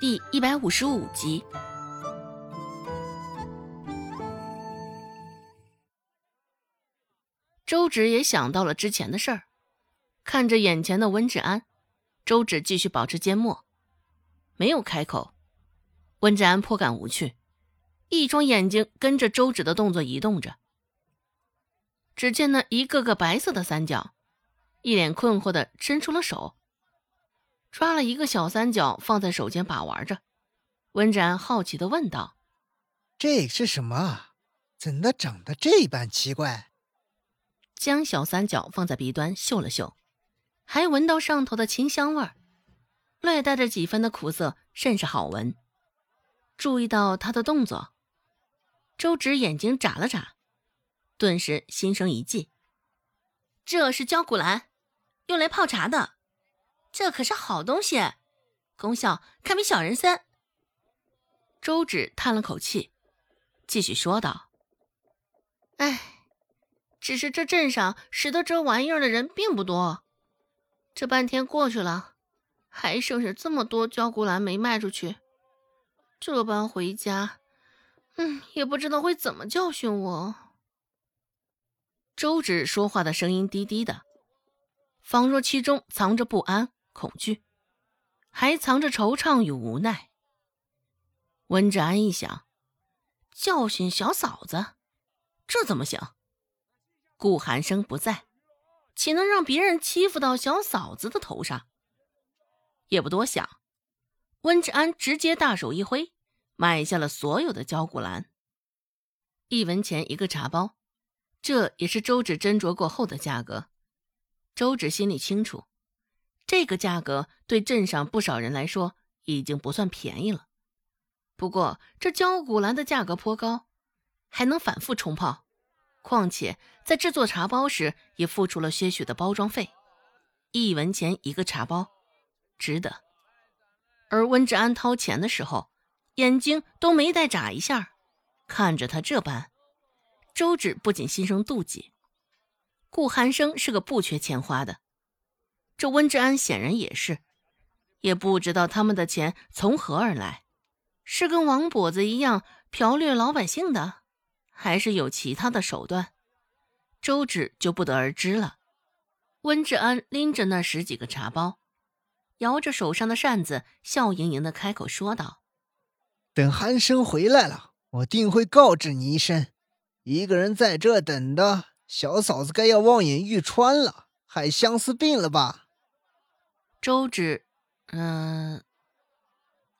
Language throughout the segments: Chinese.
第一百五十五集。周芷也想到了之前的事儿，看着眼前的温志安，周芷继续保持缄默，没有开口。温志安颇感无趣，一双眼睛跟着周芷的动作移动着。只见那一个个白色的三角，一脸困惑的伸出了手，抓了一个小三角放在手间把玩着。温展好奇的问道：“这是什么？怎的长得这般奇怪？”将小三角放在鼻端嗅了嗅，还闻到上头的清香味儿，略带着几分的苦涩，甚是好闻。注意到他的动作，周芷眼睛眨了眨，顿时心生一计：这是焦骨兰，用来泡茶的，这可是好东西，功效堪比小人参。周芷叹了口气，继续说道：“哎。”只是这镇上识得这玩意儿的人并不多，这半天过去了，还剩下这么多焦骨兰没卖出去。这般回家，嗯，也不知道会怎么教训我。周芷说话的声音低低的，仿若其中藏着不安、恐惧，还藏着惆怅与无奈。温志安一想，教训小嫂子，这怎么行？顾寒生不在，岂能让别人欺负到小嫂子的头上？也不多想，温志安直接大手一挥，买下了所有的焦骨兰，一文钱一个茶包，这也是周芷斟酌过后的价格。周芷心里清楚，这个价格对镇上不少人来说已经不算便宜了。不过这焦骨兰的价格颇高，还能反复冲泡。况且在制作茶包时，也付出了些许的包装费，一文钱一个茶包，值得。而温志安掏钱的时候，眼睛都没带眨一下，看着他这般，周芷不仅心生妒忌。顾寒生是个不缺钱花的，这温志安显然也是，也不知道他们的钱从何而来，是跟王跛子一样剽掠老百姓的。还是有其他的手段，周芷就不得而知了。温志安拎着那十几个茶包，摇着手上的扇子，笑盈盈的开口说道：“等寒生回来了，我定会告知你一声。一个人在这等的，小嫂子该要望眼欲穿了，害相思病了吧？”周芷，嗯，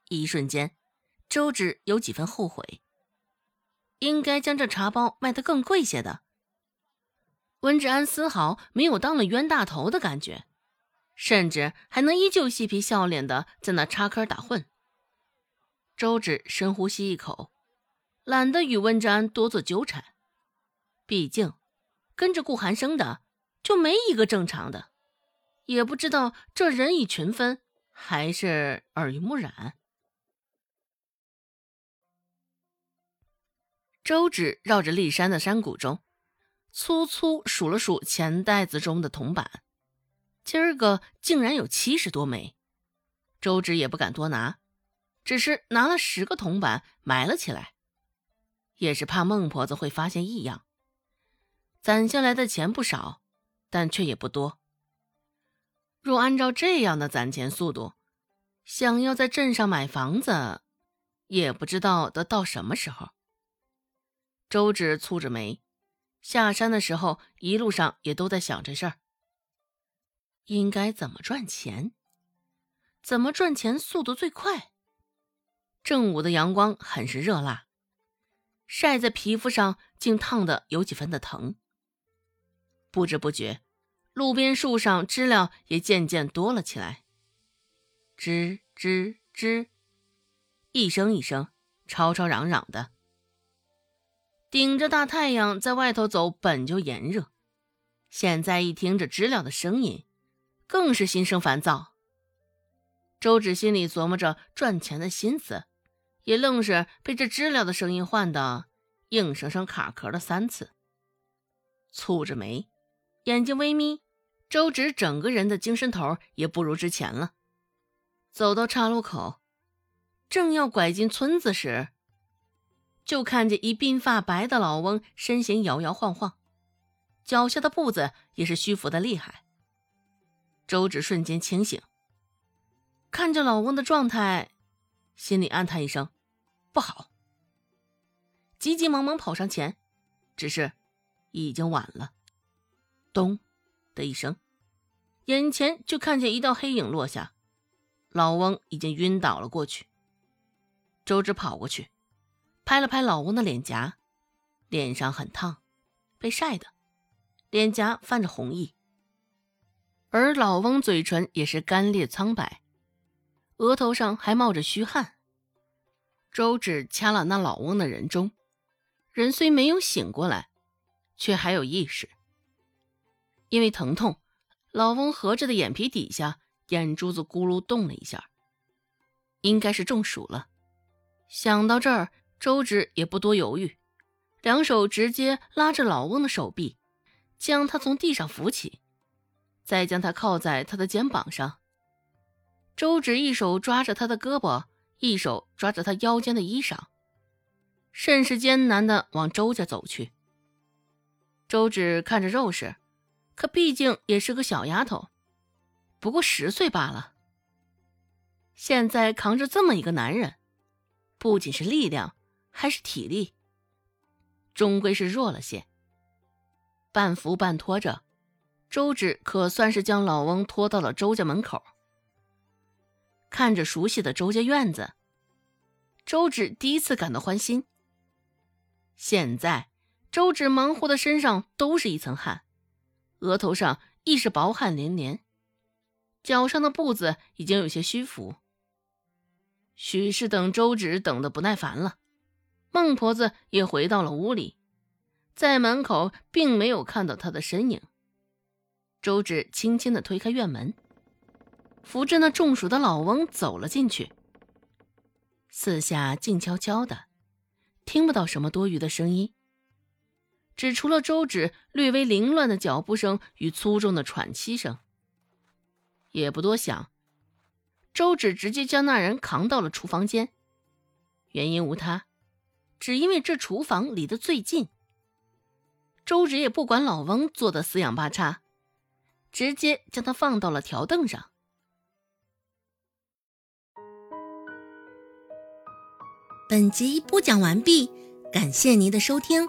一瞬间，周芷有几分后悔。应该将这茶包卖得更贵些的。温志安丝毫没有当了冤大头的感觉，甚至还能依旧嬉皮笑脸的在那插科打诨。周芷深呼吸一口，懒得与温志安多做纠缠。毕竟跟着顾寒生的就没一个正常的，也不知道这人以群分还是耳濡目染。周芷绕着骊山的山谷中，粗粗数了数钱袋子中的铜板，今儿个竟然有七十多枚。周芷也不敢多拿，只是拿了十个铜板埋了起来，也是怕孟婆子会发现异样。攒下来的钱不少，但却也不多。若按照这样的攒钱速度，想要在镇上买房子，也不知道得到什么时候。周芷蹙着眉，下山的时候一路上也都在想这事儿。应该怎么赚钱？怎么赚钱速度最快？正午的阳光很是热辣，晒在皮肤上竟烫得有几分的疼。不知不觉，路边树上知了也渐渐多了起来，吱吱吱，一声一声，吵吵嚷嚷的。顶着大太阳在外头走本就炎热，现在一听这知了的声音，更是心生烦躁。周芷心里琢磨着赚钱的心思，也愣是被这知了的声音唤得硬生生卡壳了三次。蹙着眉，眼睛微眯，周芷整个人的精神头也不如之前了。走到岔路口，正要拐进村子时，就看见一鬓发白的老翁身形摇摇晃晃，脚下的步子也是虚浮的厉害。周芷瞬间清醒，看着老翁的状态，心里暗叹一声：“不好！”急急忙忙跑上前，只是已经晚了。咚的一声，眼前就看见一道黑影落下，老翁已经晕倒了过去。周芷跑过去，拍了拍老翁的脸颊，脸上很烫，被晒的，脸颊泛着红意。而老翁嘴唇也是干裂苍白，额头上还冒着虚汗。周芷掐了那老翁的人中，人虽没有醒过来，却还有意识。因为疼痛，老翁合着的眼皮底下眼珠子咕噜动了一下，应该是中暑了。想到这儿，周芷也不多犹豫，两手直接拉着老翁的手臂，将他从地上扶起。再将他靠在他的肩膀上，周芷一手抓着他的胳膊，一手抓着他腰间的衣裳，甚是艰难的往周家走去。周芷看着肉食，可毕竟也是个小丫头，不过十岁罢了。现在扛着这么一个男人，不仅是力量，还是体力，终归是弱了些。半扶半拖着。周芷可算是将老翁拖到了周家门口，看着熟悉的周家院子，周芷第一次感到欢心。现在，周芷忙活的身上都是一层汗，额头上亦是薄汗连连，脚上的步子已经有些虚浮。许是等周芷等得不耐烦了，孟婆子也回到了屋里，在门口并没有看到她的身影。周芷轻轻的推开院门，扶着那中暑的老翁走了进去。四下静悄悄的，听不到什么多余的声音，只除了周芷略微凌乱的脚步声与粗重的喘息声。也不多想，周芷直接将那人扛到了厨房间。原因无他，只因为这厨房离得最近。周芷也不管老翁做的四仰八叉。直接将他放到了条凳上。本集播讲完毕，感谢您的收听。